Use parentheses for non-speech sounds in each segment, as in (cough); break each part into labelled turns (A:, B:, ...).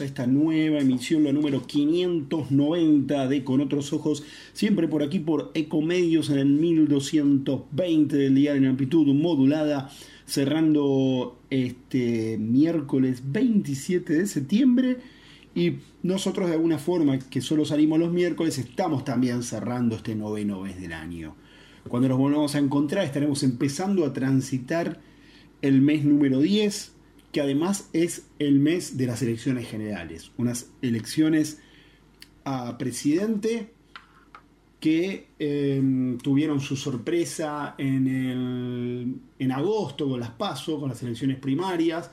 A: a esta nueva emisión, la número 590 de Con Otros Ojos, siempre por aquí por Ecomedios en el 1220 del día en amplitud modulada, cerrando este miércoles 27 de septiembre y nosotros de alguna forma, que solo salimos los miércoles, estamos también cerrando este noveno mes del año. Cuando nos volvamos a encontrar estaremos empezando a transitar el mes número 10, que además es el mes de las elecciones generales, unas elecciones a presidente que em, tuvieron su sorpresa en, el, en agosto con las PASO, con las elecciones primarias,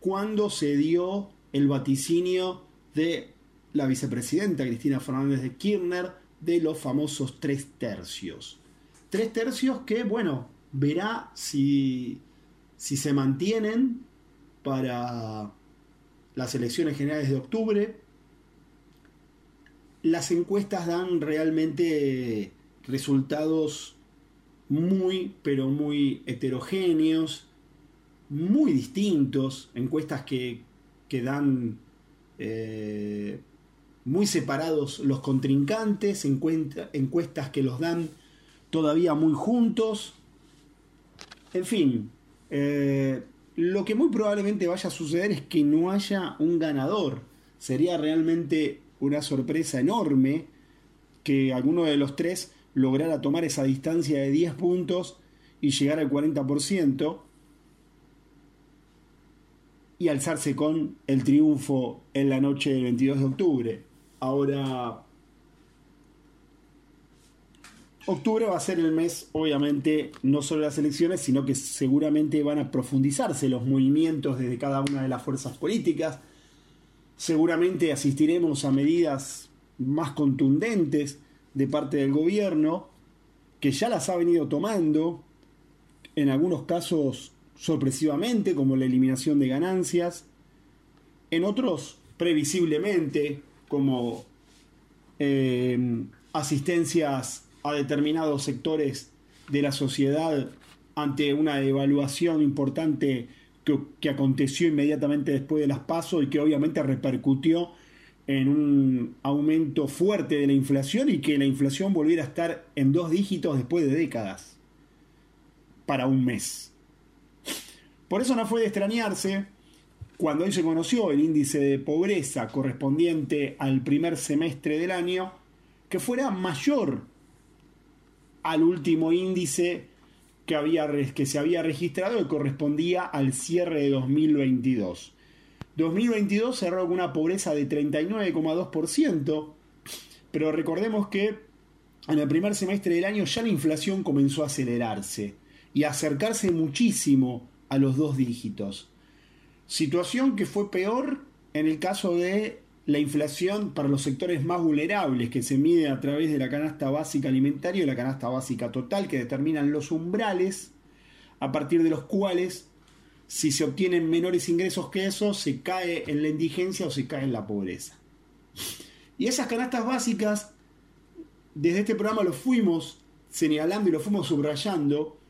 A: cuando se dio el vaticinio de la vicepresidenta Cristina Fernández de Kirchner de los famosos tres tercios. Tres tercios que, bueno, verá si, si se mantienen para las elecciones generales de octubre. Las encuestas dan realmente resultados muy, pero muy heterogéneos, muy distintos, encuestas que, que dan eh, muy separados los contrincantes, encuestas que los dan todavía muy juntos. En fin, eh, lo que muy probablemente vaya a suceder es que no haya un ganador. Sería realmente una sorpresa enorme que alguno de los tres lograra tomar esa distancia de 10 puntos y llegar al 40% y alzarse con el triunfo en la noche del 22 de octubre. Ahora, Octubre va a ser el mes, obviamente, no solo de las elecciones, sino que seguramente van a profundizarse los movimientos desde cada una de las fuerzas políticas. Seguramente asistiremos a medidas más contundentes de parte del gobierno, que ya las ha venido tomando, en algunos casos sorpresivamente, como la eliminación de ganancias, en otros previsiblemente, como eh, asistencias a determinados sectores de la sociedad ante una devaluación importante que, aconteció inmediatamente después de las pasos y que obviamente repercutió en un aumento fuerte de la inflación y que la inflación volviera a estar en dos dígitos después de décadas para un mes. Por eso no fue de extrañarse cuando hoy se conoció el índice de pobreza correspondiente al primer semestre del año, que fuera mayor al último índice que, había, que se había registrado que correspondía al cierre de 2022. 2022 cerró con una pobreza de 39,2%, pero recordemos que en el primer semestre del año ya la inflación comenzó a acelerarse y a acercarse muchísimo a los dos dígitos. Situación que fue peor en el caso de la inflación para los sectores más vulnerables que se mide a través de la canasta básica alimentaria y la canasta básica total que determinan los umbrales a partir de los cuales si se obtienen menores ingresos que eso se cae en la indigencia o se cae en la pobreza. Y esas canastas básicas desde este programa lo fuimos señalando y lo fuimos subrayando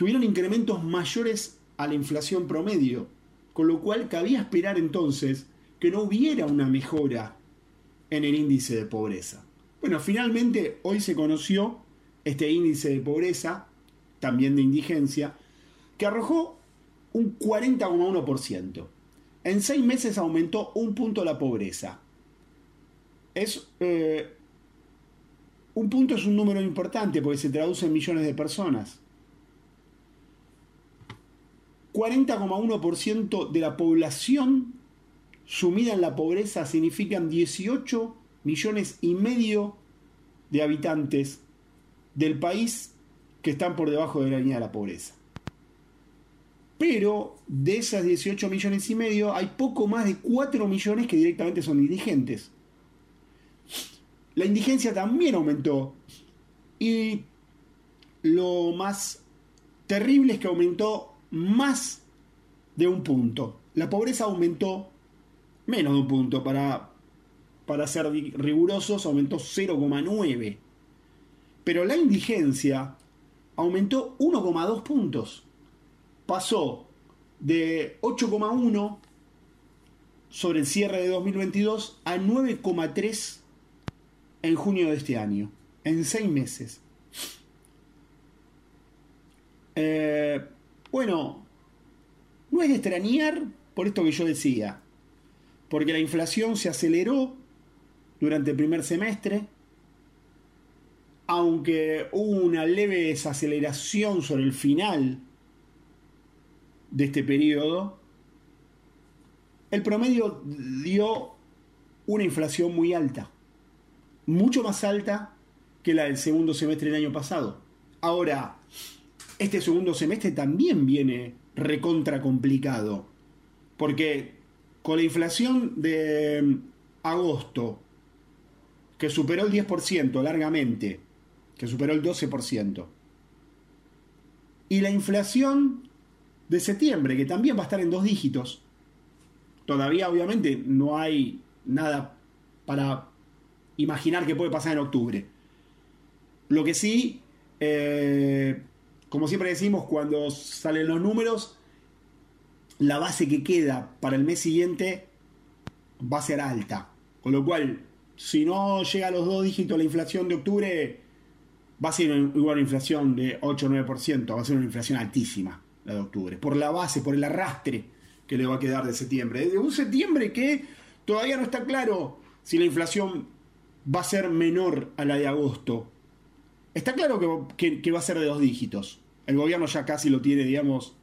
A: tuvieron incrementos mayores a la inflación promedio, con lo cual cabía esperar entonces que no hubiera una mejora en el índice de pobreza. Bueno, finalmente hoy se conoció este índice de pobreza, también de indigencia, que arrojó un 40,1%. En seis meses aumentó un punto la pobreza. Es, eh, un punto es un número importante porque se traduce en millones de personas. 40,1% de la población sumida en la pobreza significan 18 millones y medio de habitantes del país que están por debajo de la línea de la pobreza. Pero de esas 18 millones y medio hay poco más de 4 millones que directamente son indigentes. La indigencia también aumentó. Y lo más terrible es que aumentó más de un punto. La pobreza aumentó menos de un punto. Para, para ser rigurosos, aumentó 0,9. Pero la indigencia aumentó 1,2 puntos. Pasó de 8,1 sobre el cierre de 2022 a 9,3 en junio de este año, en seis meses. Eh, bueno, no es de extrañar por esto que yo decía, porque la inflación se aceleró durante el primer semestre, aunque hubo una leve desaceleración sobre el final de este periodo, el promedio dio una inflación muy alta, mucho más alta que la del segundo semestre del año pasado. Ahora, este segundo semestre también viene recontra complicado, porque con la inflación de agosto, que superó el 10% largamente, que superó el 12%, y la inflación de septiembre, que también va a estar en dos dígitos, todavía obviamente no hay nada para imaginar que puede pasar en octubre. Lo que sí, eh, como siempre decimos, cuando salen los números, la base que queda para el mes siguiente va a ser alta. Con lo cual, si no llega a los dos dígitos la inflación de octubre, va a ser igual una inflación de 8 o 9%, va a ser una inflación altísima la de octubre, por la base, por el arrastre que le va a quedar de septiembre. De un septiembre que todavía no está claro si la inflación va a ser menor a la de agosto. Está claro que, va a ser de dos dígitos. El gobierno ya casi lo tiene, digamos,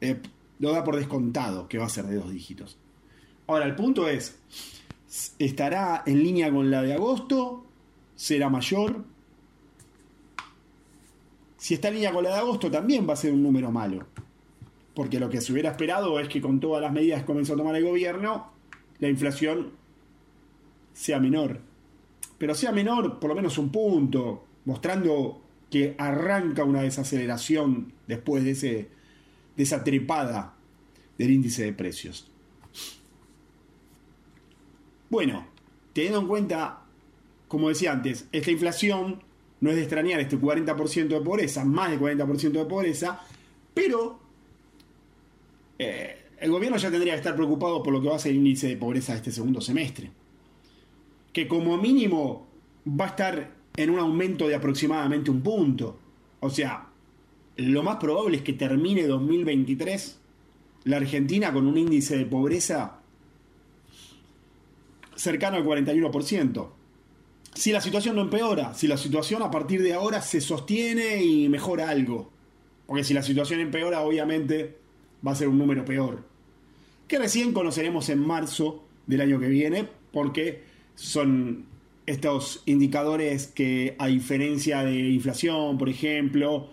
A: eh, lo da por descontado que va a ser de dos dígitos. Ahora, el punto es, ¿estará en línea con la de agosto? ¿Será mayor? Si está en línea con la de agosto, también va a ser un número malo. Porque lo que se hubiera esperado es que con todas las medidas que comenzó a tomar el gobierno, la inflación sea menor. Pero sea menor por lo menos un punto, mostrando que arranca una desaceleración después de, ese, de esa trepada del índice de precios. Bueno, teniendo en cuenta, como decía antes, esta inflación no es de extrañar este 40% de pobreza, más del 40% de pobreza, pero eh, el gobierno ya tendría que estar preocupado por lo que va a ser el índice de pobreza de este segundo semestre, que como mínimo va a estar en un aumento de aproximadamente un punto. O sea, lo más probable es que termine 2023 la Argentina con un índice de pobreza cercano al 41%. Si la situación no empeora, si la situación a partir de ahora se sostiene y mejora algo. Porque si la situación empeora, obviamente va a ser un número peor. Que recién conoceremos en marzo del año que viene, porque son estos indicadores que a diferencia de inflación, por ejemplo,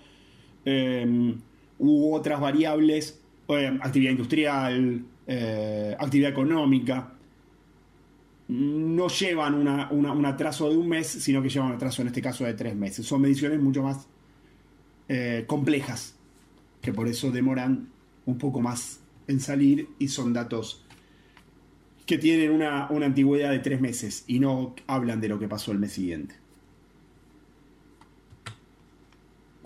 A: em, u otras variables, em, actividad industrial, eh, actividad económica, no llevan un atraso de un mes, sino que llevan un atraso en este caso de tres meses. Son mediciones mucho más eh, complejas, que por eso demoran un poco más en salir y son datos que tienen una, antigüedad de tres meses y no hablan de lo que pasó el mes siguiente.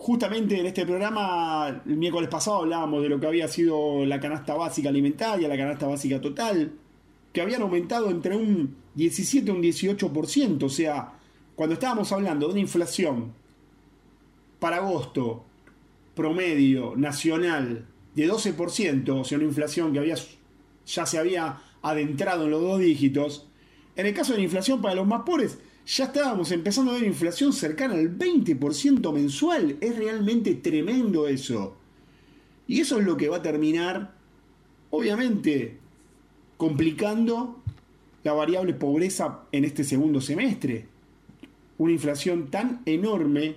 A: Justamente en este programa, el miércoles pasado hablábamos de lo que había sido la canasta básica alimentaria, la canasta básica total, que habían aumentado entre un 17 y un 18%. O sea, cuando estábamos hablando de una inflación para agosto promedio nacional de 12%, o sea, una inflación que había, ya se había adentrado en los dos dígitos, en el caso de la inflación para los más pobres, ya estábamos empezando a ver inflación cercana al 20% mensual. Es realmente tremendo eso. Y eso es lo que va a terminar, obviamente, complicando la variable pobreza en este segundo semestre. Una inflación tan enorme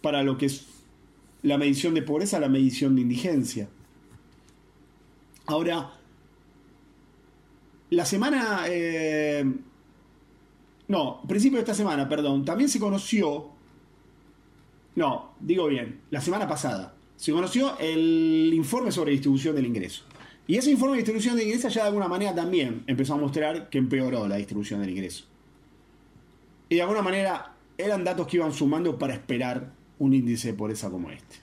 A: para lo que es la medición de pobreza, la medición de indigencia. Ahora, la semana... Eh, no, principio de esta semana, perdón, también se conoció... No, digo bien, la semana pasada se conoció el informe sobre distribución del ingreso. Y ese informe de distribución del ingreso ya de alguna manera también empezó a mostrar que empeoró la distribución del ingreso. Y de alguna manera eran datos que iban sumando para esperar un índice de pobreza como este.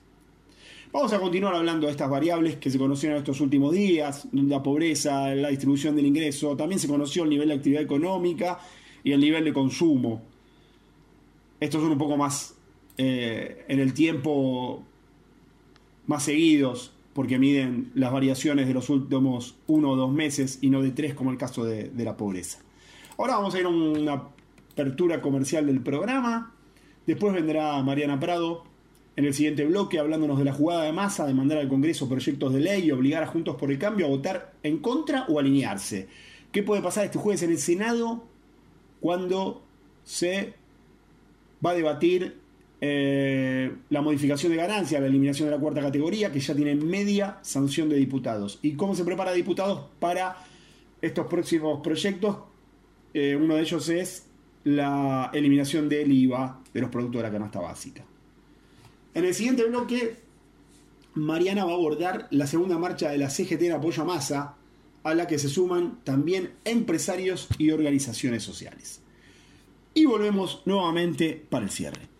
A: Vamos a continuar hablando de estas variables que se conocieron estos últimos días, la pobreza, la distribución del ingreso, también se conoció el nivel de actividad económica y el nivel de consumo. Estos son un poco más eh, en el tiempo más seguidos, porque miden las variaciones de los últimos uno o dos meses y no de tres, como el caso de, de la pobreza. Ahora vamos a ir a una apertura comercial del programa. Después vendrá Mariana Prado en el siguiente bloque hablándonos de la jugada de masa de mandar al Congreso proyectos de ley y obligar a Juntos por el Cambio a votar en contra o alinearse. ¿Qué puede pasar este jueves en el Senado cuando se va a debatir eh, la modificación de ganancia, la eliminación de la cuarta categoría, que ya tiene media sanción de diputados? ¿Y cómo se prepara diputados para estos próximos proyectos? Eh, uno de ellos es la eliminación del IVA de los productos de la canasta básica. En el siguiente bloque, Mariana va a abordar la segunda marcha de la CGT en apoyo a masa, a la que se suman también empresarios y organizaciones sociales. Y volvemos nuevamente para el cierre.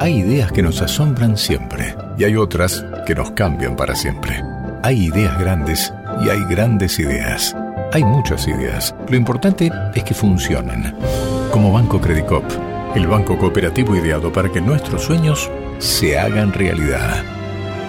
B: Hay ideas que nos asombran siempre y hay otras que nos cambian para siempre. Hay ideas grandes y hay grandes ideas. Hay muchas ideas. Lo importante es que funcionen. Como Banco Credicop, el banco cooperativo ideado para que nuestros sueños se hagan realidad.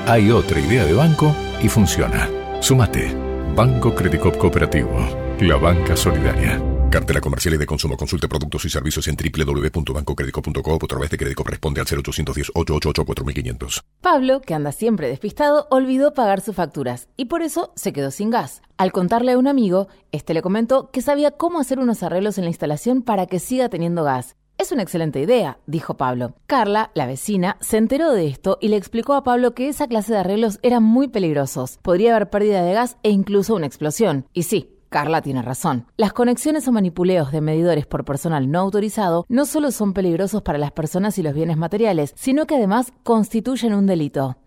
B: Hay otra idea de banco y funciona. Sumate. Banco Credicop Cooperativo. La banca solidaria. Cartela comercial y de consumo. Consulte productos y servicios en www.bancocredico.com o a través de Crédito responde al 0810 888 4500.
C: Pablo, que anda siempre despistado, olvidó pagar sus facturas y por eso se quedó sin gas. Al contarle a un amigo, este le comentó que sabía cómo hacer unos arreglos en la instalación para que siga teniendo gas. Es una excelente idea, dijo Pablo. Carla, la vecina, se enteró de esto y le explicó a Pablo que esa clase de arreglos eran muy peligrosos. Podría haber pérdida de gas e incluso una explosión. Y sí, Carla tiene razón. Las conexiones o manipuleos de medidores por personal no autorizado no solo son peligrosos para las personas y los bienes materiales, sino que además constituyen un delito.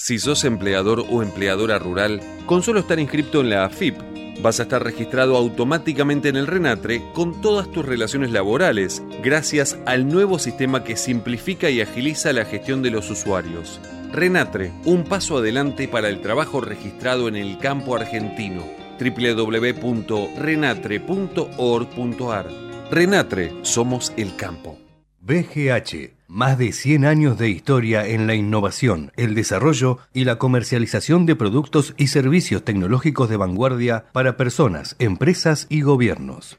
D: Si sos empleador o empleadora rural, con solo estar inscrito en la AFIP, vas a estar registrado automáticamente en el RENATRE con todas tus relaciones laborales, gracias al nuevo sistema que simplifica y agiliza la gestión de los usuarios. RENATRE, un paso adelante para el trabajo registrado en el campo argentino. www.renatre.org.ar RENATRE, somos el campo.
E: BGH más de 100 años de historia en la innovación, el desarrollo y la comercialización de productos y servicios tecnológicos de vanguardia para personas, empresas y gobiernos.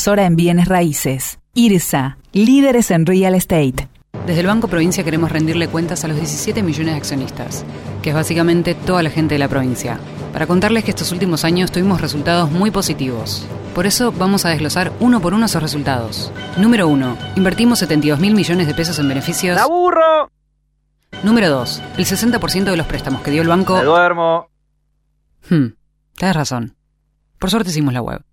F: en bienes raíces. IRSA, líderes en real estate.
G: Desde el Banco Provincia queremos rendirle cuentas a los 17 millones de accionistas, que es básicamente toda la gente de la provincia, para contarles que estos últimos años tuvimos resultados muy positivos. Por eso vamos a desglosar uno por uno esos resultados. Número 1. Invertimos 72 mil millones de pesos en beneficios.
H: ¡La burro!
G: Número 2. El 60% de los préstamos que dio el banco.
H: ¡Me duermo!
G: Hmm, tienes razón. Por suerte hicimos la web.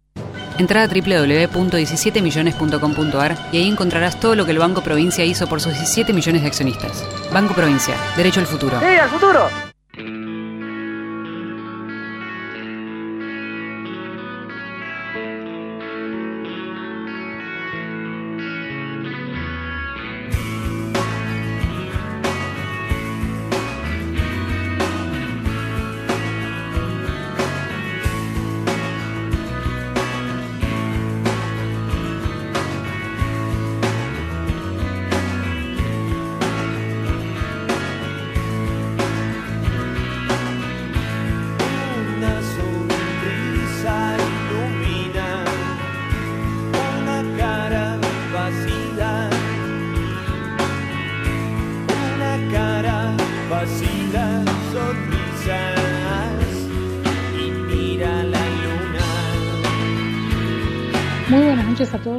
G: Entra a www.17millones.com.ar y ahí encontrarás todo lo que el Banco Provincia hizo por sus 17 millones de accionistas. Banco Provincia, derecho al futuro.
H: ¡Sí, al futuro!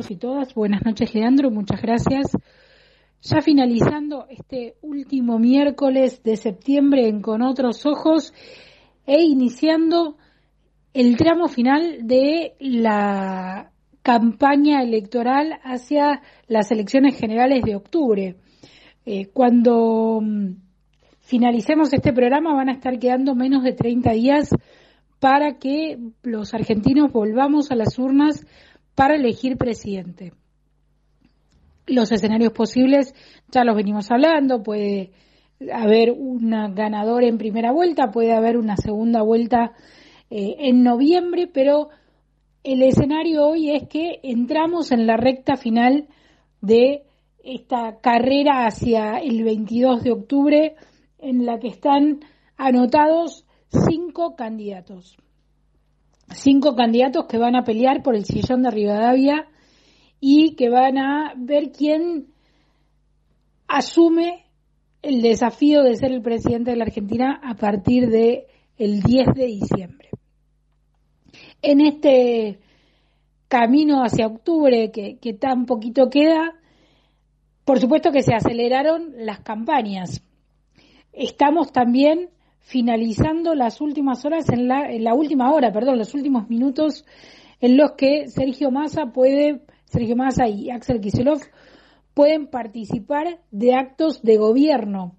H: Y todas. Buenas noches, Leandro. Muchas gracias. Ya finalizando este último miércoles de septiembre en Con Otros Ojos e iniciando el tramo final de la campaña electoral hacia las elecciones generales de octubre. Eh, cuando mm, finalicemos este programa van a estar quedando menos de 30 días para que los argentinos volvamos a las urnas para elegir presidente. Los escenarios posibles ya los venimos hablando, puede haber un ganador en primera vuelta, puede haber una segunda vuelta eh, en noviembre, pero el escenario hoy es que entramos en la recta final de esta carrera hacia el 22 de octubre en la que están anotados cinco candidatos cinco candidatos que van a pelear por el sillón de Rivadavia y que van a ver quién asume el desafío de ser el presidente de la Argentina a partir de el 10 de diciembre. En este camino hacia octubre que, que tan poquito queda, por supuesto que se aceleraron las campañas. Estamos también finalizando las últimas horas, en la, la última hora, perdón, los últimos minutos en los que Sergio Massa puede, Sergio Massa y Axel Kicillof pueden participar de actos de gobierno.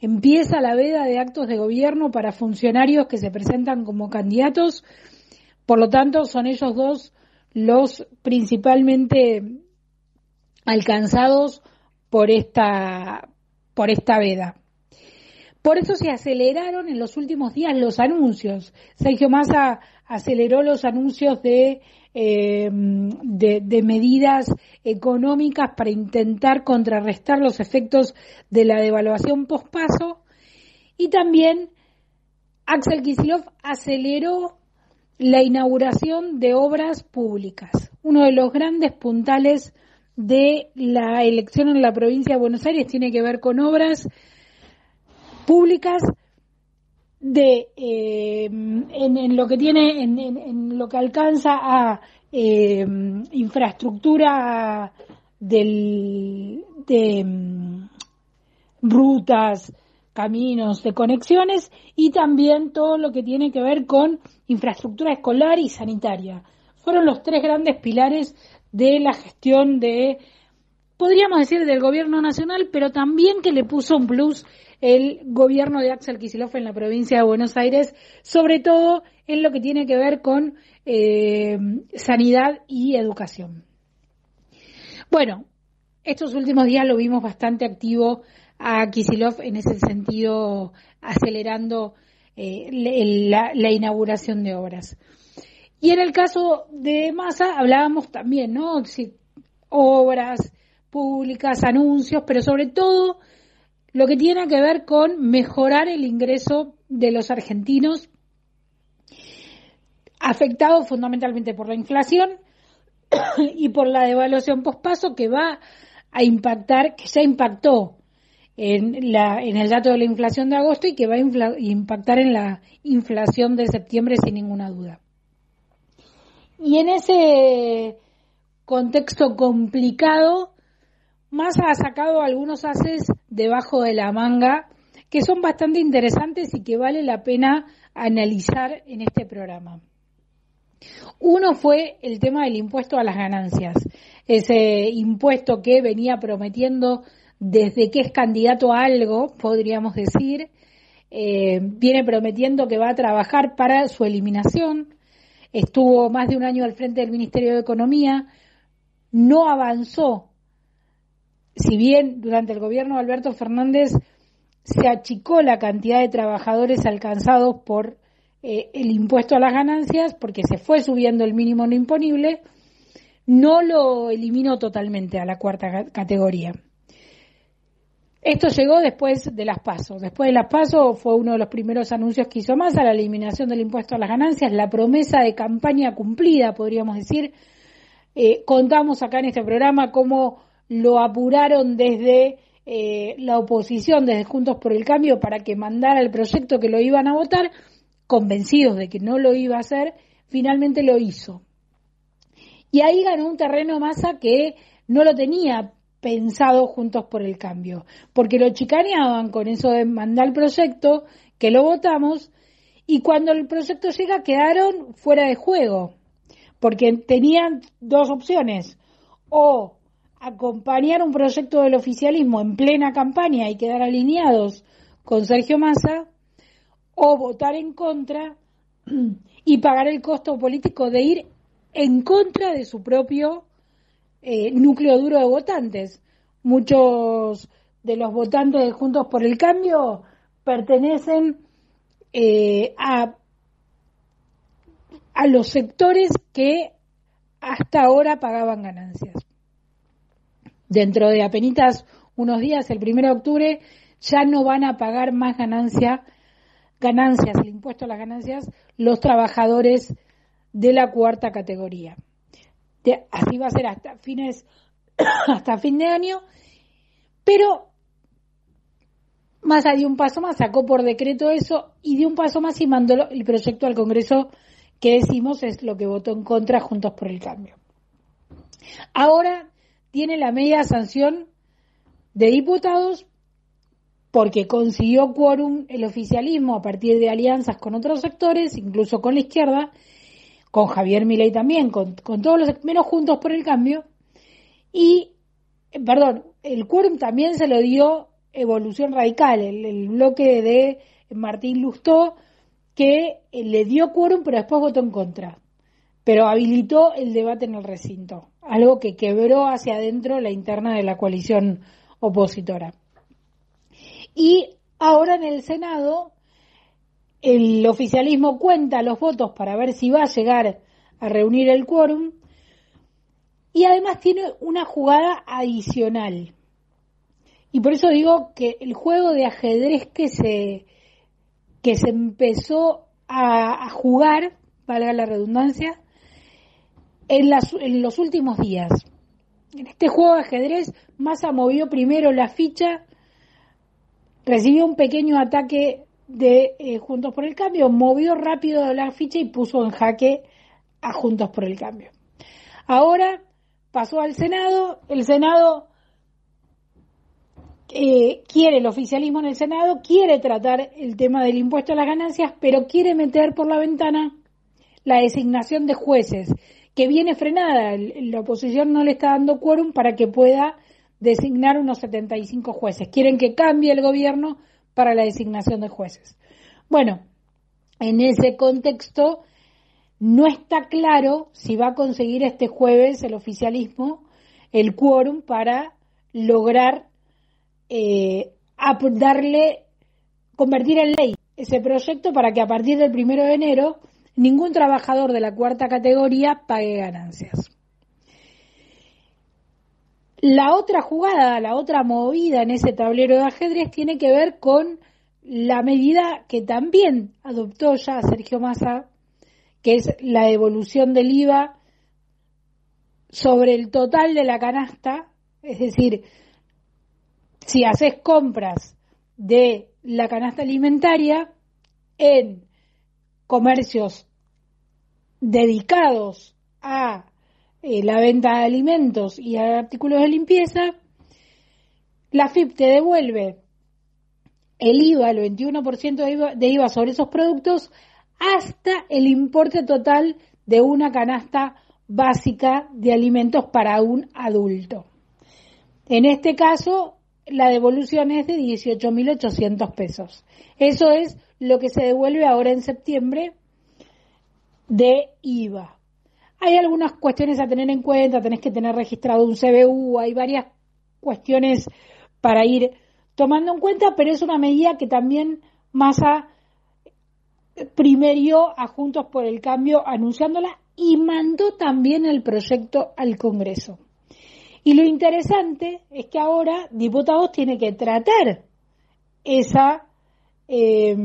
H: Empieza la veda de actos de gobierno para funcionarios que se presentan como candidatos. Por lo tanto, son ellos dos los principalmente alcanzados por esta, por esta veda. Por eso se aceleraron en los últimos días los anuncios. Sergio Massa aceleró los anuncios de, eh, medidas económicas para intentar contrarrestar los efectos de la devaluación pospaso y también Axel Kisilov aceleró la inauguración de obras públicas. Uno de los grandes puntales de la elección en la provincia de Buenos Aires tiene que ver con obras públicas de eh, en, lo que tiene en, lo que alcanza a eh, infraestructura del, de mm, rutas caminos de conexiones y también todo lo que tiene que ver con infraestructura escolar y sanitaria. Fueron los tres grandes pilares de la gestión de podríamos decir del gobierno nacional pero también que le puso un plus el gobierno de Axel Kicillof en la provincia de Buenos Aires, sobre todo en lo que tiene que ver con eh, sanidad y educación. Bueno, estos últimos días lo vimos bastante activo a Kisilov en ese sentido, acelerando eh, la, la, inauguración de obras. Y en el caso de Massa hablábamos también, ¿no? obras públicas, anuncios, pero sobre todo lo que tiene que ver con mejorar el ingreso de los argentinos afectados fundamentalmente por la inflación (coughs) y por la devaluación pospaso que va a impactar, que ya impactó en, la, en el dato de la inflación de agosto y que va a impactar en la inflación de septiembre sin ninguna duda. Y en ese contexto complicado, Massa ha sacado algunos haces debajo de la manga que son bastante interesantes y que vale la pena analizar en este programa. Uno fue el tema del impuesto a las ganancias, ese impuesto que venía prometiendo desde que es candidato a algo, podríamos decir, eh, viene prometiendo que va a trabajar para su eliminación, estuvo más de un año al frente del Ministerio de Economía, no avanzó si bien durante el gobierno de Alberto Fernández se achicó la cantidad de trabajadores alcanzados por eh, el impuesto a las ganancias, porque se fue subiendo el mínimo no imponible, no lo eliminó totalmente a la cuarta categoría. Esto llegó después de las pasos. Después de las pasos fue uno de los primeros anuncios que hizo más a la eliminación del impuesto a las ganancias, la promesa de campaña cumplida, podríamos decir. Eh, contamos acá en este programa cómo lo apuraron desde eh, la oposición, desde Juntos por el Cambio, para que mandara el proyecto que lo iban a votar, convencidos de que no lo iba a hacer, finalmente lo hizo. Y ahí ganó un terreno masa que no lo tenía pensado Juntos por el Cambio, porque lo chicaneaban con eso de mandar el proyecto, que lo votamos, y cuando el proyecto llega quedaron fuera de juego, porque tenían dos opciones, o acompañar un proyecto del oficialismo en plena campaña y quedar alineados con Sergio Massa, o votar en contra y pagar el costo político de ir en contra de su propio eh, núcleo duro de votantes. Muchos de los votantes de Juntos por el Cambio pertenecen eh, a, a los sectores que hasta ahora pagaban ganancias. Dentro de apenas unos días, el 1 de octubre, ya no van a pagar más ganancia, ganancias, el impuesto a las ganancias, los trabajadores de la cuarta categoría. así va a ser hasta fines, (coughs) hasta fin de año, pero más dio un paso más, sacó por decreto eso y dio un paso más y mandó el proyecto al Congreso que decimos es lo que votó en contra Juntos por el Cambio. Ahora tiene la media sanción de diputados porque consiguió quórum el oficialismo a partir de alianzas con otros sectores, incluso con la izquierda, con Javier Milei también, con, todos los menos juntos por el cambio, y, perdón, el quórum también se lo dio Evolución Radical, el, bloque de Martín Lustó, que le dio quórum pero después votó en contra, pero habilitó el debate en el recinto, algo que quebró hacia adentro la interna de la coalición opositora. Y ahora en el Senado el oficialismo cuenta los votos para ver si va a llegar a reunir el quórum y además tiene una jugada adicional. Y por eso digo que el juego de ajedrez que se, que se empezó a, jugar, valga la redundancia, en, los últimos días. En este juego de ajedrez, Massa movió primero la ficha recibió un pequeño ataque de eh, Juntos por el Cambio, movió rápido la ficha y puso en jaque a Juntos por el Cambio. Ahora pasó al Senado, el Senado eh, quiere el oficialismo en el Senado, quiere tratar el tema del impuesto a las ganancias, pero quiere meter por la ventana la designación de jueces, que viene frenada. La oposición no le está dando quórum para que pueda designar unos 75 jueces. Quieren que cambie el gobierno para la designación de jueces. Bueno, en ese contexto no está claro si va a conseguir este jueves el oficialismo el quórum para lograr eh, darle, convertir en ley ese proyecto para que a partir del primero de enero ningún trabajador de la cuarta categoría pague ganancias. La otra jugada, la otra movida en ese tablero de ajedrez tiene que ver con la medida que también adoptó ya Sergio Massa, que es la devolución del IVA sobre el total de la canasta, es decir, si haces compras de la canasta alimentaria en comercios dedicados a eh, la venta de alimentos y artículos de limpieza, la FIP te devuelve el IVA, el 21% de IVA, de IVA sobre esos productos, hasta el importe total de una canasta básica de alimentos para un adulto. En este caso, la devolución es de 18.800 pesos. Eso es lo que se devuelve ahora en septiembre de IVA. Hay algunas cuestiones a tener en cuenta, tenés que tener registrado un CBU, hay varias cuestiones para ir tomando en cuenta, pero es una medida que también Massa primerió a Juntos por el Cambio anunciándola y mandó también el proyecto al Congreso. Y lo interesante es que ahora diputados tiene que tratar esa, eh,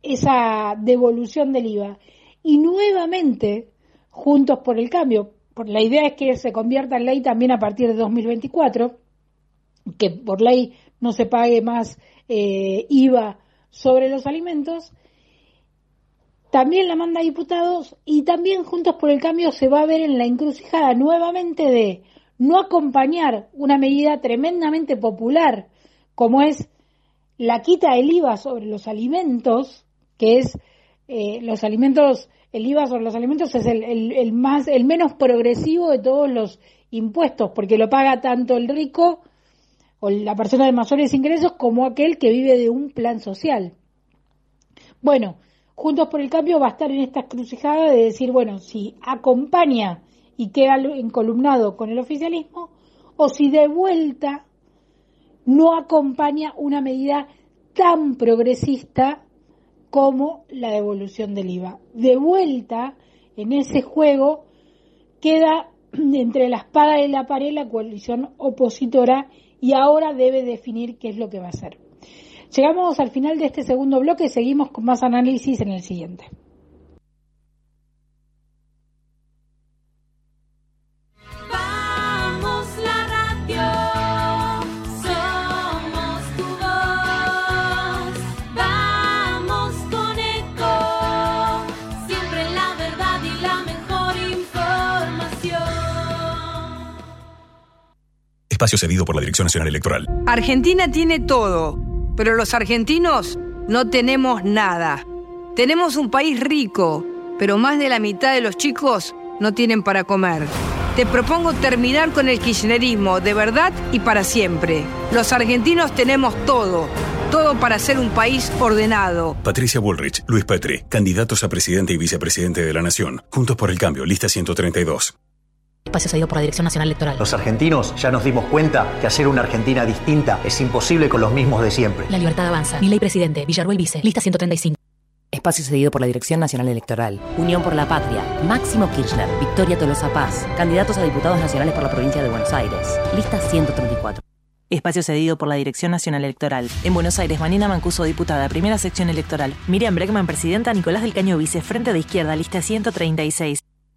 H: esa devolución del IVA. Y nuevamente Juntos por el Cambio. La idea es que se convierta en ley también a partir de 2024, que por ley no se pague más eh, IVA sobre los alimentos. también la manda a diputados y también Juntos por el Cambio se va a ver en la encrucijada nuevamente de no acompañar una medida tremendamente popular como es la quita del IVA sobre los alimentos, que es eh, los alimentos, el IVA sobre los alimentos es el, el, más, el menos progresivo de todos los impuestos, porque lo paga tanto el rico o la persona de mayores ingresos como aquel que vive de un plan social. Bueno, Juntos por el Cambio va a estar en esta encrucijada de decir, bueno, si acompaña y queda encolumnado con el oficialismo, o si de vuelta no acompaña una medida tan progresista como la devolución del IVA. De vuelta, en ese juego, queda (clears throat) entre la espada y la pared la coalición opositora y ahora debe definir qué es lo que va a hacer. Llegamos al final de este segundo bloque, seguimos con más análisis en el siguiente.
I: Espacio cedido por la Dirección Nacional Electoral.
J: Argentina tiene todo pero los argentinos no tenemos nada. Tenemos un país rico, pero más de la mitad de los chicos no tienen para comer. Te propongo terminar con el kirchnerismo de verdad y para siempre. Los argentinos tenemos todo, todo para ser un país ordenado.
I: Patricia Bullrich, Luis Petri, candidatos a presidente y vicepresidente de la Nación. Juntos por el Cambio, lista 132.
K: Espacio cedido por la Dirección Nacional Electoral.
L: Los argentinos ya nos dimos cuenta que hacer una Argentina distinta es imposible con los mismos de siempre.
K: La libertad avanza. Mi ley presidente, Villarruel Vice, lista 135.
M: Espacio cedido por la Dirección Nacional Electoral. Unión por la Patria. Máximo Kirchner. Victoria Tolosa Paz. Candidatos a diputados nacionales por la provincia de Buenos Aires. Lista 134.
N: Espacio cedido por la Dirección Nacional Electoral. En Buenos Aires, Manina Mancuso, diputada, primera sección electoral. Miriam Breckman, presidenta. Nicolás del Caño, vice, frente de izquierda, lista 136.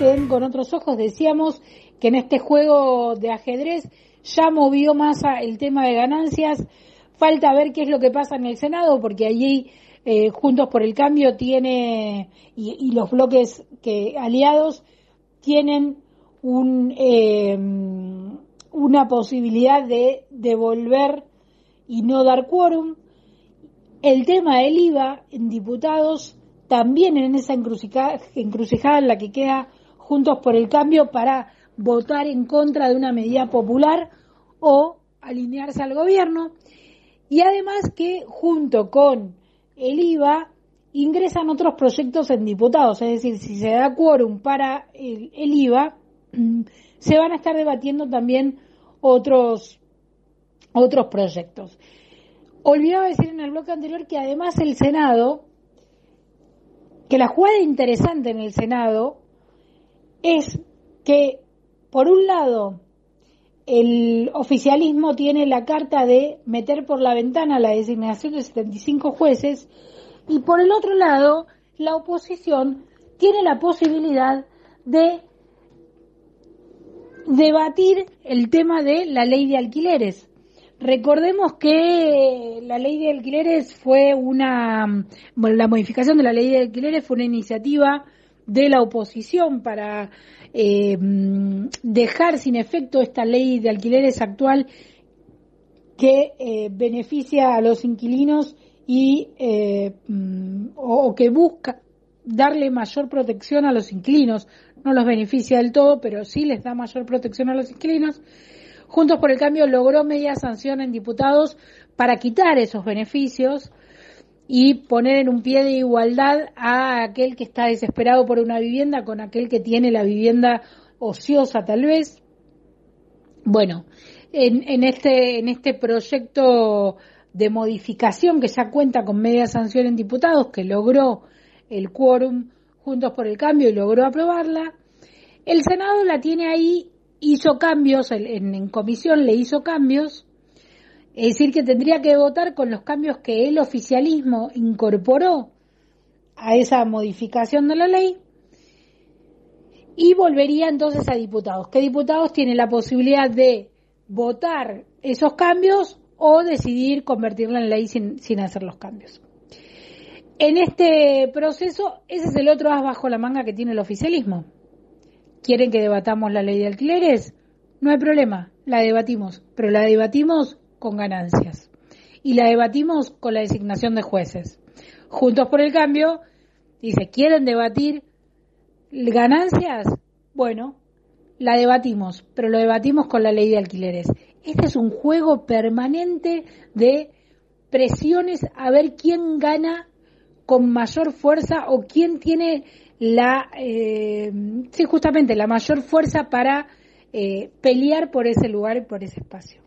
H: Tercer bloque en Con otros ojos decíamos que en este juego de ajedrez ya movió más el tema de ganancias. Falta ver qué es lo que pasa en el Senado, porque allí eh, Juntos por el Cambio tiene, y, los bloques que aliados tienen un, eh, una posibilidad de devolver y no dar quórum. El tema del IVA en diputados también en esa encrucijada, en la que queda Juntos por el Cambio para votar en contra de una medida popular o alinearse al gobierno. Y además que junto con el IVA ingresan otros proyectos en diputados, es decir, si se da quórum para el, el IVA, (clears throat) se van a estar debatiendo también otros, otros proyectos. Olvidaba decir en el bloque anterior que además el Senado que la jugada interesante en el Senado es que, por un lado, el oficialismo tiene la carta de meter por la ventana la designación de 75 jueces y, por el otro lado, la oposición tiene la posibilidad de debatir el tema de la ley de alquileres. Recordemos que la ley de alquileres fue una, bueno, la modificación de la ley de alquileres fue una iniciativa de la oposición para eh, dejar sin efecto esta ley de alquileres actual que eh, beneficia a los inquilinos y eh, o, que busca darle mayor protección a los inquilinos. No los beneficia del todo, pero sí les da mayor protección a los inquilinos Juntos por el Cambio logró media sanción en diputados para quitar esos beneficios y poner en un pie de igualdad a aquel que está desesperado por una vivienda con aquel que tiene la vivienda ociosa tal vez. Bueno, en, en este en este proyecto de modificación que ya cuenta con media sanción en diputados, que logró el quórum Juntos por el Cambio y logró aprobarla. El Senado la tiene ahí, hizo cambios, en comisión le hizo cambios, es decir, que tendría que votar con los cambios que el oficialismo incorporó a esa modificación de la ley y volvería entonces a diputados. ¿Qué diputados tienen la posibilidad de votar esos cambios o decidir convertirla en ley sin, sin hacer los cambios? En este proceso, ese es el otro as bajo la manga que tiene el oficialismo. ¿Quieren que debatamos la ley de alquileres? No hay problema, la debatimos, pero la debatimos con ganancias. Y la debatimos con la designación de jueces. Juntos por el cambio, dice, ¿quieren debatir ganancias? Bueno, la debatimos, pero lo debatimos con la ley de alquileres. Este es un juego permanente de presiones a ver quién gana con mayor fuerza o quién tiene la, eh, sí, justamente la mayor fuerza para eh, pelear por ese lugar y por ese espacio.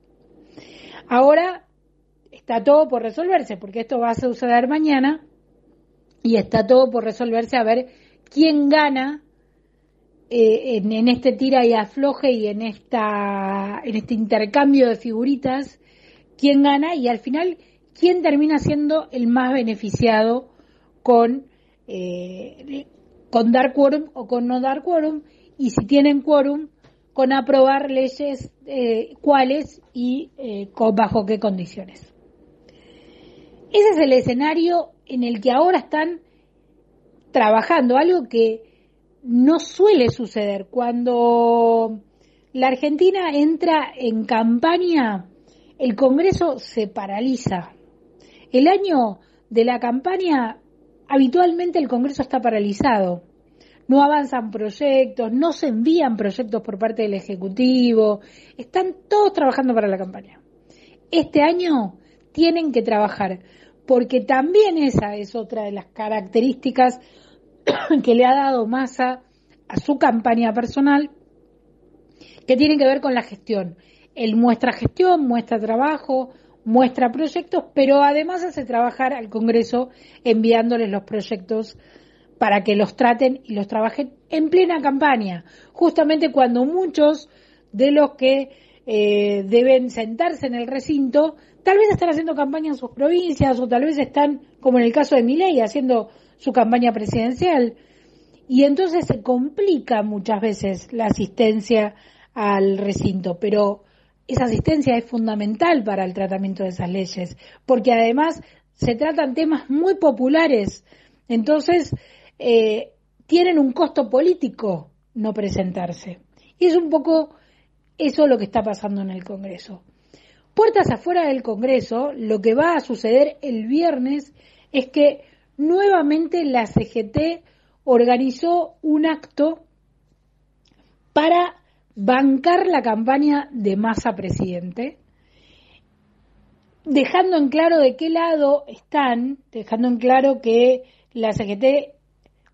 H: Ahora está todo por resolverse, porque esto va a suceder mañana y está todo por resolverse a ver quién gana eh, en, en este tira y afloje y en esta en este intercambio de figuritas quién gana y al final quién termina siendo el más beneficiado con eh, con dar quórum o con no dar quórum y si tienen quórum con aprobar leyes eh, cuáles y eh, con- bajo qué condiciones. Ese es el escenario en el que ahora están trabajando, algo que no suele suceder. Cuando la Argentina entra en campaña, el Congreso se paraliza. El año de la campaña, habitualmente el Congreso está paralizado. No avanzan proyectos, no se envían proyectos por parte del Ejecutivo, están todos trabajando para la campaña. Este año tienen que trabajar, porque también esa es otra de las características (coughs) que le ha dado Massa a su campaña personal, que tienen que ver con la gestión. Él muestra gestión, muestra trabajo, muestra proyectos, pero además hace trabajar al Congreso enviándoles los proyectos para que los traten y los trabajen en plena campaña, justamente cuando muchos de los que eh, deben sentarse en el recinto tal vez están haciendo campaña en sus provincias o tal vez están, como en el caso de Milei, haciendo su campaña presidencial. Y entonces se complica muchas veces la asistencia al recinto, pero esa asistencia es fundamental para el tratamiento de esas leyes, porque además se tratan temas muy populares. Entonces, eh, tienen un costo político no presentarse. Y es un poco eso lo que está pasando en el Congreso. Puertas afuera del Congreso, lo que va a suceder el viernes es que nuevamente la CGT organizó un acto para bancar la campaña de Massa presidente, dejando en claro de qué lado están, dejando en claro que la CGT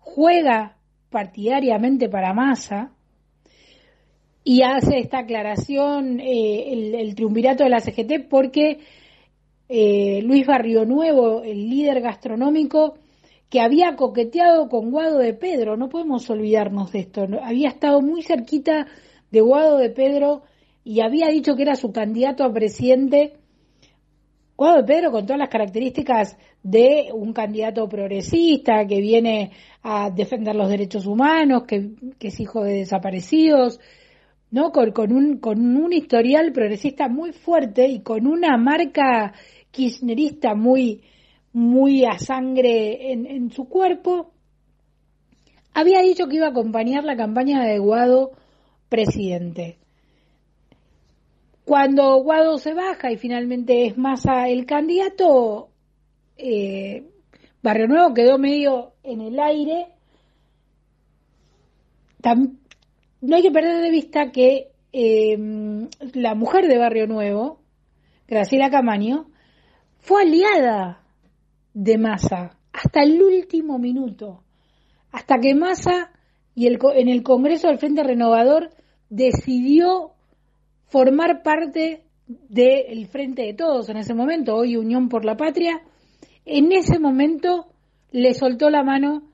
H: juega partidariamente para Massa y hace esta aclaración eh, el, triunvirato de la CGT porque eh, Luis Barrio Nuevo, el líder gastronómico, que había coqueteado con Guado de Pedro, no podemos olvidarnos de esto, había estado muy cerquita de Guado de Pedro y había dicho que era su candidato a presidente. Guado Pedro con todas las características de un candidato progresista que viene a defender los derechos humanos, que, es hijo de desaparecidos, ¿no? Con, un, con un historial progresista muy fuerte y con una marca kirchnerista muy, muy a sangre en, en su cuerpo, había dicho que iba a acompañar la campaña de Guado presidente. Cuando Guado se baja y finalmente es Massa el candidato, eh, Barrio Nuevo quedó medio en el aire. No hay que perder de vista que eh, la mujer de Barrio Nuevo, Graciela Camaño, fue aliada de Massa hasta el último minuto, hasta que Massa y el, en el Congreso del Frente Renovador decidió formar parte del Frente de Todos en ese momento, hoy Unión por la Patria, en ese momento le soltó la mano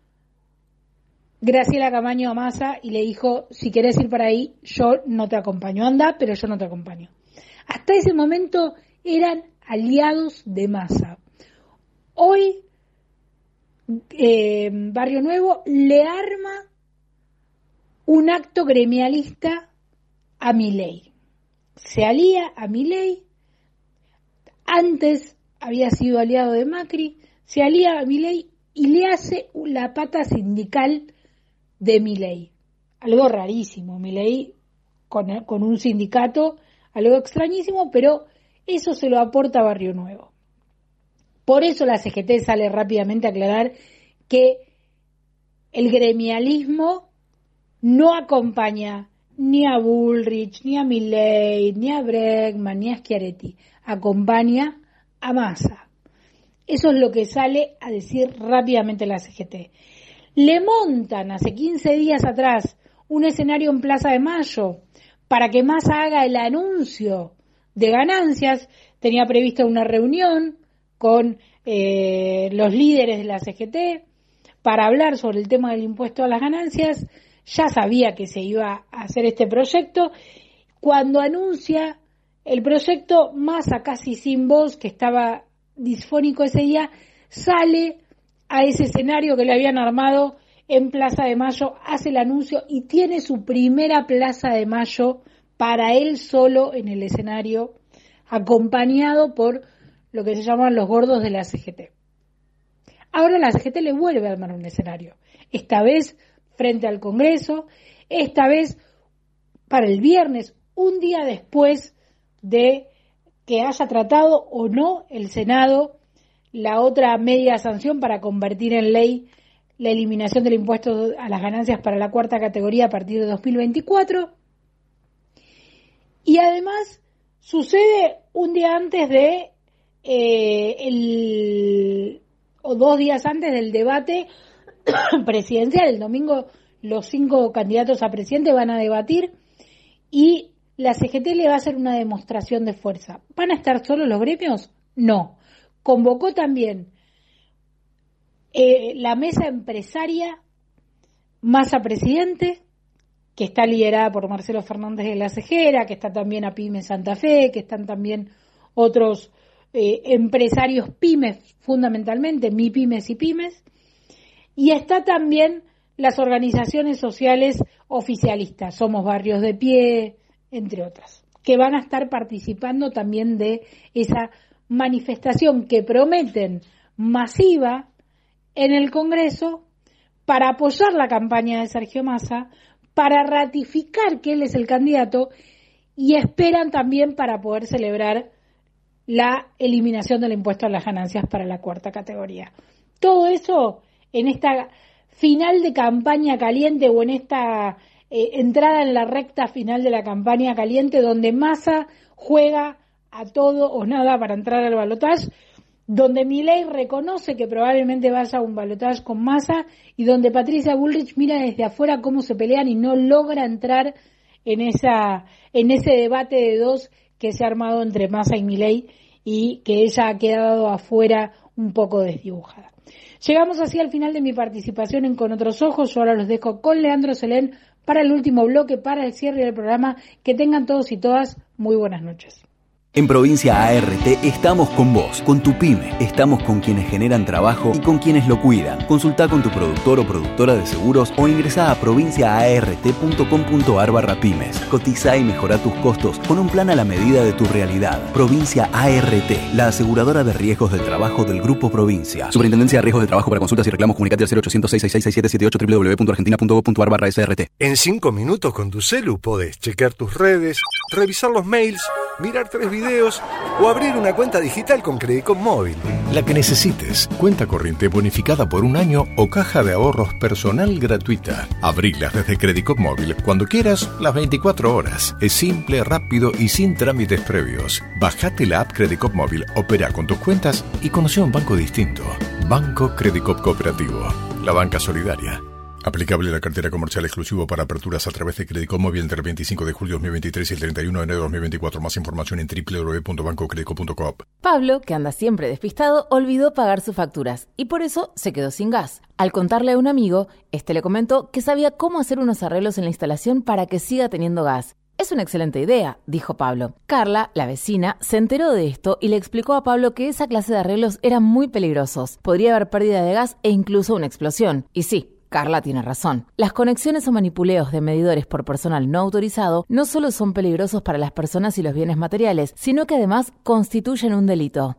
H: Graciela Camaño a Massa y le dijo, si querés ir para ahí, yo no te acompaño, anda, pero yo no te acompaño. Hasta ese momento eran aliados de Massa. Hoy, eh, Barrio Nuevo le arma un acto gremialista a Milei. Se alía a Milei, antes había sido aliado de Macri, se alía a Milei y le hace la pata sindical de Milei. Algo rarísimo, Milei con, con un sindicato, algo extrañísimo, pero eso se lo aporta Barrio Nuevo. Por eso la CGT sale rápidamente a aclarar que el gremialismo no acompaña ni a Bullrich, ni a Milley, ni a Bregman, ni a Schiaretti. Acompaña a Massa. Eso es lo que sale a decir rápidamente la CGT. Le montan hace 15 días atrás un escenario en Plaza de Mayo para que Massa haga el anuncio de ganancias. Tenía prevista una reunión con eh, los líderes de la CGT para hablar sobre el tema del impuesto a las ganancias. Ya sabía que se iba a hacer este proyecto. Cuando anuncia el proyecto, Massa casi sin voz, que estaba disfónico ese día, sale a ese escenario que le habían armado en Plaza de Mayo, hace el anuncio y tiene su primera Plaza de Mayo para él solo en el escenario, acompañado por lo que se llaman los gordos de la CGT. Ahora la CGT le vuelve a armar un escenario, esta vez frente al Congreso, esta vez para el viernes, un día después de que haya tratado o no el Senado la otra media sanción para convertir en ley la eliminación del impuesto a las ganancias para la cuarta categoría a partir de 2024. Y además sucede un día antes de eh, el, o dos días antes del debate (coughs) presidencial. El domingo los cinco candidatos a presidente van a debatir y la CGT le va a hacer una demostración de fuerza. ¿Van a estar solo los gremios? No. Convocó también eh, la mesa empresaria Masa Presidente, que está liderada por Marcelo Fernández de la Cejera, que está también a Pymes Santa Fe, que están también otros eh, empresarios pymes, fundamentalmente, mi pymes y pymes, y está también las organizaciones sociales oficialistas, Somos Barrios de Pie, entre otras, que van a estar participando también de esa manifestación que prometen masiva en el Congreso para apoyar la campaña de Sergio Massa, para ratificar que él es el candidato y esperan también para poder celebrar la eliminación del impuesto a las ganancias para la cuarta categoría. Todo eso en esta final de campaña caliente o en esta eh, entrada en la recta final de la campaña caliente donde Massa juega a todo o nada para entrar al balotaje, donde Milei reconoce que probablemente vaya a un balotaje con Massa y donde Patricia Bullrich mira desde afuera cómo se pelean y no logra entrar en esa en ese debate de dos que se ha armado entre Massa y Milei y que ella ha quedado afuera un poco desdibujada. Llegamos así al final de mi participación en Con otros ojos. Yo ahora los dejo con Leandro Selén para el último bloque, para el cierre del programa. Que tengan todos y todas muy buenas noches.
O: En Provincia ART estamos con vos, con tu pyme, estamos con quienes generan trabajo y con quienes lo cuidan. Consulta con tu productor o productora de seguros o ingresa a provinciaart.com.ar barra pymes. Cotiza y mejora tus costos con un plan a la medida de tu realidad. Provincia ART, la aseguradora de riesgos del trabajo del Grupo Provincia. Superintendencia de Riesgos de Trabajo para consultas y reclamos comunicate al 0800 666 www.argentina.gov.ar barra SRT.
P: En cinco minutos con tu celu podés chequear tus redes, revisar los mails, mirar tres videos o abrir una cuenta digital con Credicop Móvil.
B: La que necesites. Cuenta corriente bonificada por un año o caja de ahorros personal gratuita. Abrilas desde Credicop Móvil cuando quieras, las 24 horas. Es simple, rápido y sin trámites previos. Bajate la app Credicop Móvil, opera con tus cuentas y conoce un banco distinto. Banco Credicop Cooperativo. La banca solidaria. Aplicable la cartera comercial exclusivo para aperturas a través de Crédito Móvil entre el 25 de julio de 2023 y el 31 de enero de 2024. Más información en www.bancocredico.com.
C: Pablo, que anda siempre despistado, olvidó pagar sus facturas y por eso se quedó sin gas. Al contarle a un amigo, este le comentó que sabía cómo hacer unos arreglos en la instalación para que siga teniendo gas. Es una excelente idea, dijo Pablo. Carla, la vecina, se enteró de esto y le explicó a Pablo que esa clase de arreglos eran muy peligrosos. Podría haber pérdida de gas e incluso una explosión. Y sí, Carla tiene razón. Las conexiones o manipuleos de medidores por personal no autorizado no solo son peligrosos para las personas y los bienes materiales, sino que además constituyen un delito.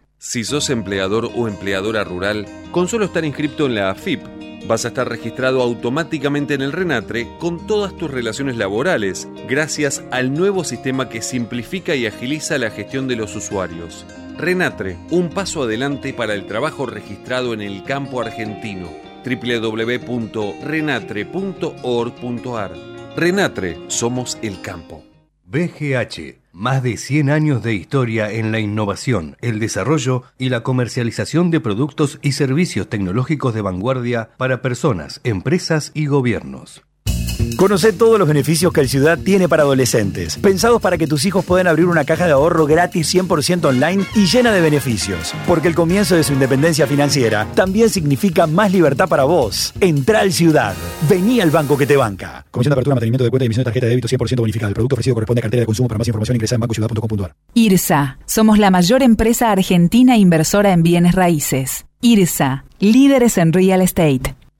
D: Si sos empleador o empleadora rural, con solo estar inscripto en la AFIP, vas a estar registrado automáticamente en el RENATRE con todas tus relaciones laborales, gracias al nuevo sistema que simplifica y agiliza la gestión de los usuarios. RENATRE, un paso adelante para el trabajo registrado en el campo argentino. www.renatre.org.ar RENATRE, somos el campo.
E: BGH, más de 100 años de historia en la innovación, el desarrollo y la comercialización de productos y servicios tecnológicos de vanguardia para personas, empresas y gobiernos.
Q: Conoce todos los beneficios que el Ciudad tiene para adolescentes, pensados para que tus hijos puedan abrir una caja de ahorro gratis 100% online y llena de beneficios. Porque el comienzo de su independencia financiera también significa más libertad para vos. Entra al Ciudad. Vení al banco que te banca.
R: Comisión de apertura, mantenimiento de cuenta y emisión de tarjeta de débito 100% bonificada. El producto ofrecido corresponde a cartera de consumo. Para más información ingresa en bancociudad.com.ar.
F: IRSA. Somos la mayor empresa argentina inversora en bienes raíces. IRSA. Líderes en real estate.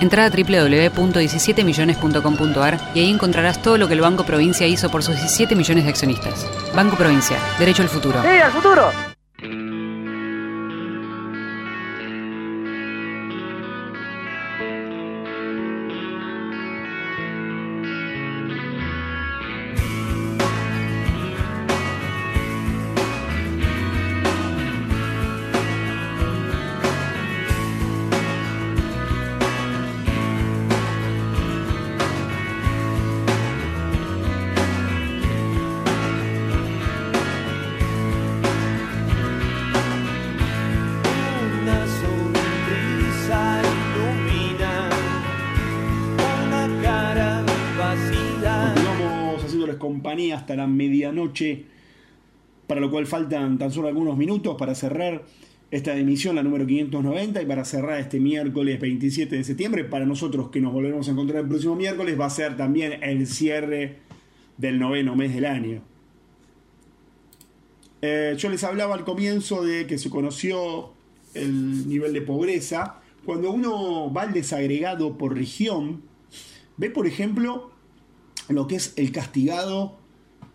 G: Entra a www.17millones.com.ar y ahí encontrarás todo lo que el Banco Provincia hizo por sus 17 millones de accionistas. Banco Provincia, derecho al futuro.
S: ¡Sí, al futuro!
A: Para lo cual faltan tan solo algunos minutos para cerrar esta emisión, la número 590, y para cerrar este miércoles 27 de septiembre. Para nosotros que nos volveremos a encontrar el próximo miércoles, va a ser también el cierre del noveno mes del año. Eh, yo les hablaba al comienzo de que se conoció el nivel de pobreza. Cuando uno va al desagregado por región, ve por ejemplo lo que es el castigado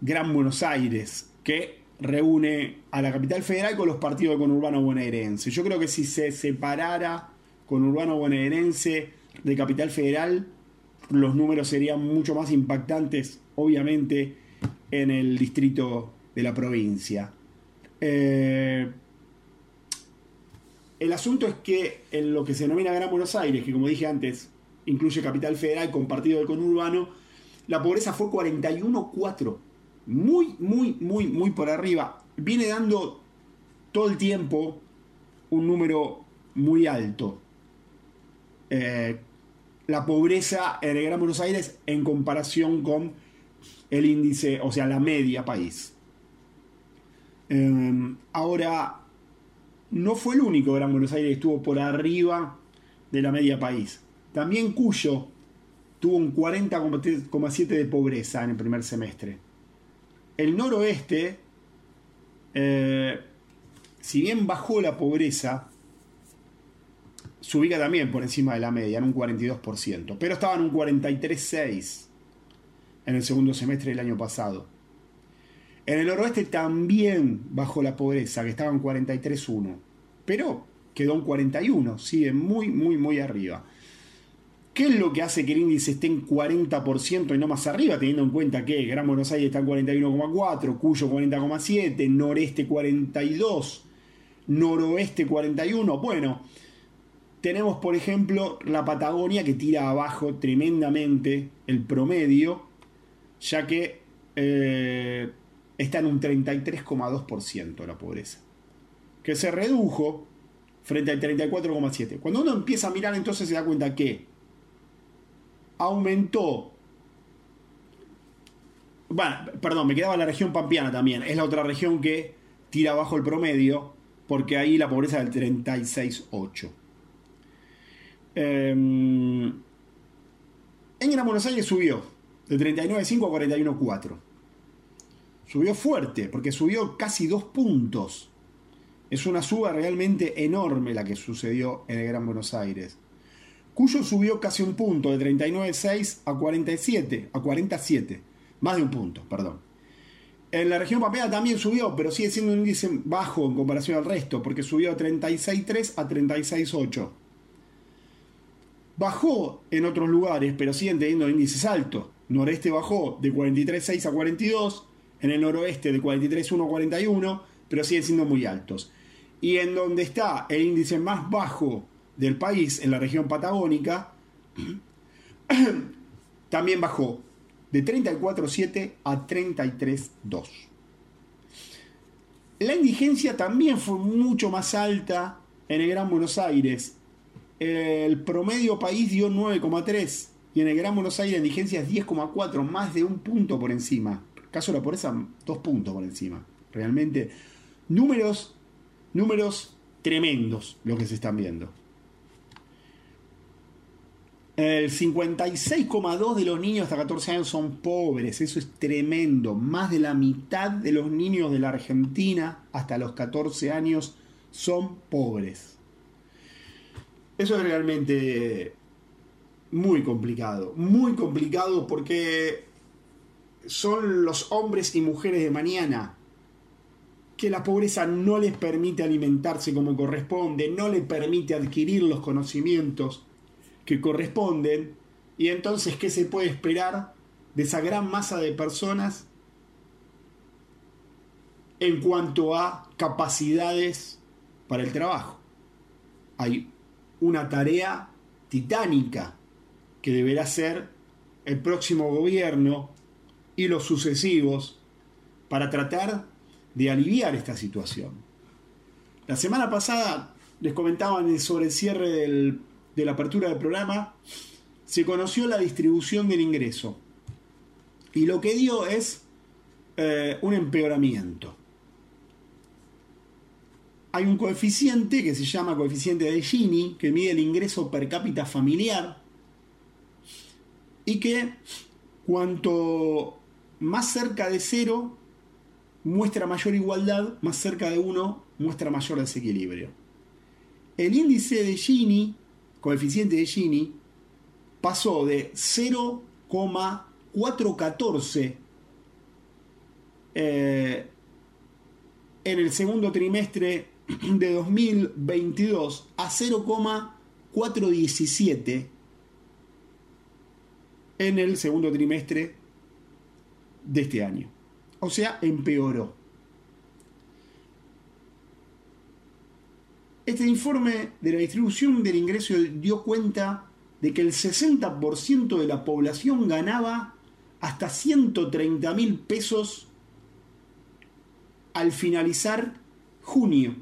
A: Gran Buenos Aires, que reúne a la capital federal con los partidos de conurbano bonaerense. Yo creo que si se separara conurbano bonaerense de capital federal, los números serían mucho más impactantes, obviamente, en el distrito de la provincia. Eh, el asunto es que en lo que se denomina Gran Buenos Aires, que como dije antes, incluye Capital Federal con partido del conurbano, la pobreza fue 41,4. Muy, muy, muy, muy por arriba. Viene dando todo el tiempo un número muy alto. Eh, la pobreza en el Gran Buenos Aires en comparación con el índice, o sea, la media país. Eh, ahora, no fue el único Gran Buenos Aires que estuvo por arriba de la media país. También Cuyo tuvo un 40,7 de pobreza en el primer semestre. El noroeste eh, si bien bajó la pobreza, se ubica también por encima de la media, en un 42%, pero estaba en un 43,6% en el segundo semestre del año pasado. En el noroeste también bajó la pobreza, que estaba en 43,1%, pero quedó en 41%, sigue muy, muy, muy arriba. ¿Qué es lo que hace que el índice esté en 40% y no más arriba, teniendo en cuenta que Gran Buenos Aires está en 41,4, Cuyo 40,7, Noreste 42, Noroeste 41? Bueno, tenemos por ejemplo la Patagonia que tira abajo tremendamente el promedio, ya que eh, está en un 33,2% la pobreza, que se redujo frente al 34,7%. Cuando uno empieza a mirar entonces se da cuenta que aumentó. Bueno, perdón, me quedaba la región pampeana también. Es la otra región que tira abajo el promedio, porque ahí la pobreza es del 36,8. Eh, en Gran Buenos Aires subió de 39,5 a 41,4. Subió fuerte, porque subió casi dos puntos. Es una suba realmente enorme la que sucedió en el Gran Buenos Aires. Cuyo subió casi un punto, de 39,6 a 47, a 47, más de un punto, perdón. En la región Pampeana también subió, pero sigue siendo un índice bajo en comparación al resto, porque subió de 36,3 a 36,8. Bajó en otros lugares, pero siguen teniendo índices altos. Noreste bajó de 43,6 a 42, en el noroeste de 43,1 a 41, pero siguen siendo muy altos. Y en donde está el índice más bajo del país, en la región patagónica, (clears throat) también bajó de 34,7 a 33,2. La indigencia también fue mucho más alta en el Gran Buenos Aires. El promedio país dio 9,3 y en el Gran Buenos Aires la indigencia es 10,4, más de un punto por encima. Caso de la pobreza, dos puntos por encima. Realmente, números, números tremendos lo que se están viendo. El 56,2 de los niños hasta 14 años son pobres, eso es tremendo. Más de la mitad de los niños de la Argentina hasta los 14 años son pobres. Eso es realmente muy complicado, muy complicado porque son los hombres y mujeres de mañana que la pobreza no les permite alimentarse como corresponde, no les permite adquirir los conocimientos que corresponden. Y entonces, ¿qué se puede esperar de esa gran masa de personas en cuanto a capacidades para el trabajo? Hay una tarea titánica que deberá ser el próximo gobierno y los sucesivos para tratar de aliviar esta situación. La semana pasada les comentaban sobre el cierre del de la apertura del programa, se conoció la distribución del ingreso. Y lo que dio es eh, un empeoramiento. Hay un coeficiente que se llama coeficiente de Gini, que mide el ingreso per cápita familiar, y que cuanto más cerca de cero muestra mayor igualdad, más cerca de uno muestra mayor desequilibrio. El índice de Gini coeficiente de Gini pasó de 0,414 eh, en el segundo trimestre de 2022 a 0,417 en el segundo trimestre de este año. O sea, empeoró. Este informe de la distribución del ingreso dio cuenta de que el 60% de la población ganaba hasta 130 mil pesos al finalizar junio.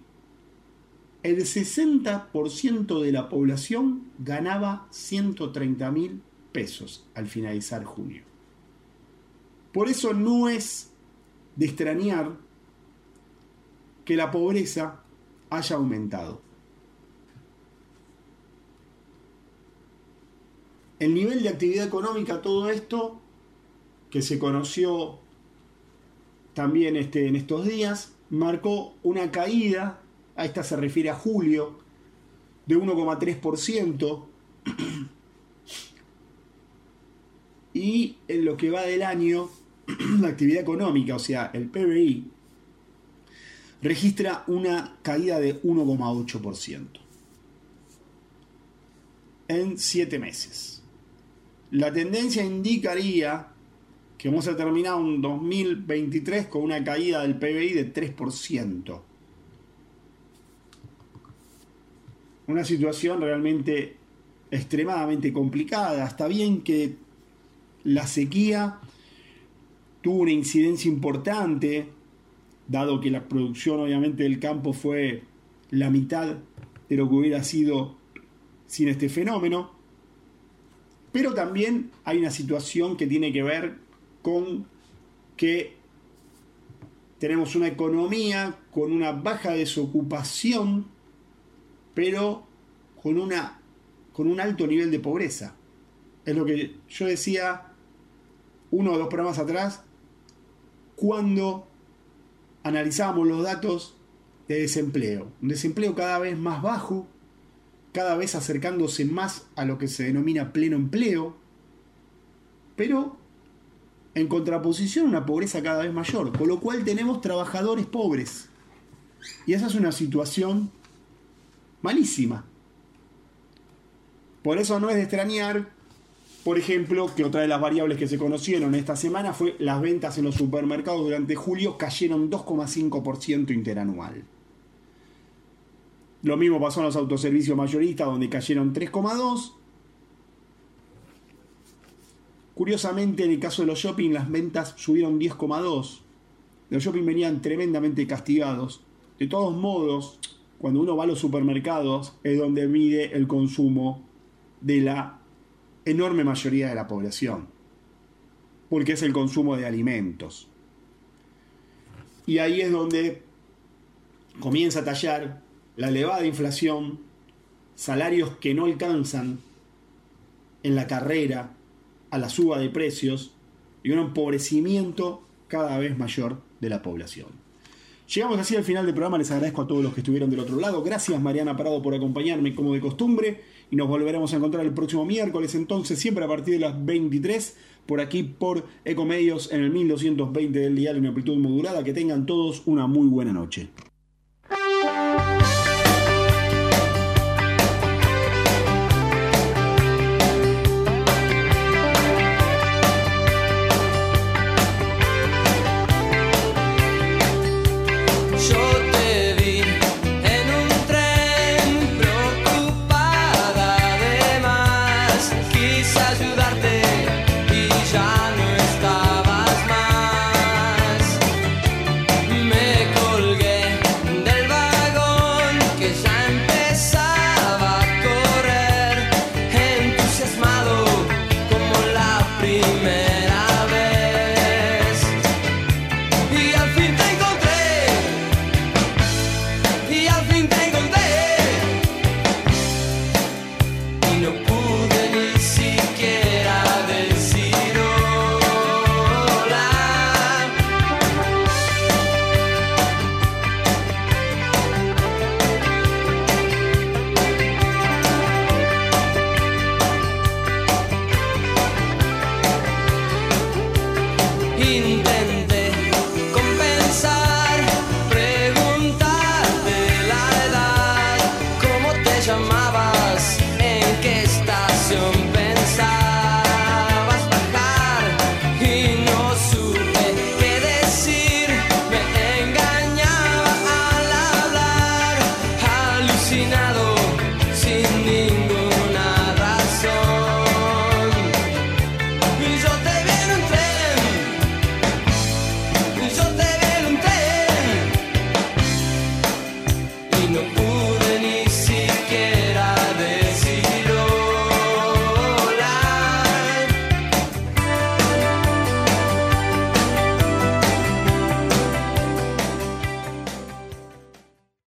A: El 60% de la población ganaba 130 mil pesos al finalizar junio. Por eso no es de extrañar que la pobreza haya aumentado. El nivel de actividad económica, todo esto que se conoció también este, en estos días, marcó una caída a esta se refiere a julio, de 1,3%. Y en lo que va del año, (clears throat) la actividad económica, o sea, el PBI, registra una caída de 1,8% en 7 meses. La tendencia indicaría que vamos a terminar un 2023 con una caída del PBI de 3%. Una situación realmente extremadamente complicada. Está bien que la sequía tuvo una incidencia importante, dado que la producción obviamente del campo fue la mitad de lo que hubiera sido sin este fenómeno. Pero también hay una situación que tiene que ver con que tenemos una economía con una baja desocupación, pero con, una, con un alto nivel de pobreza. Es lo que yo decía uno o dos programas atrás, cuando analizábamos los datos de desempleo. Un desempleo cada vez más bajo, cada vez acercándose más a lo que se denomina pleno empleo, pero en contraposición una pobreza cada vez mayor, con lo cual tenemos trabajadores pobres. Y esa es una situación malísima. Por eso no es de extrañar, por ejemplo, que otra de las variables que se conocieron esta semana fue las ventas en los supermercados durante julio cayeron 2,5% interanual. Lo mismo pasó en los autoservicios mayoristas, donde cayeron 3,2%. Curiosamente, en el caso de los shopping, las ventas subieron 10,2%. Los shopping venían tremendamente castigados. De todos modos, cuando uno va a los supermercados, es donde mide el consumo de la enorme mayoría de la población. Porque es el consumo de alimentos. Y ahí es donde comienza a tallar la elevada inflación, salarios que no alcanzan en la carrera a la suba de precios y un empobrecimiento cada vez mayor de la población. Llegamos así al final del programa, les agradezco a todos los que estuvieron del otro lado. Gracias Mariana Parado por acompañarme como de costumbre y nos volveremos a encontrar el próximo miércoles, entonces siempre a partir de las 23 por aquí por Ecomedios en el 1220 del diario en amplitud modulada. Que tengan todos una muy buena noche.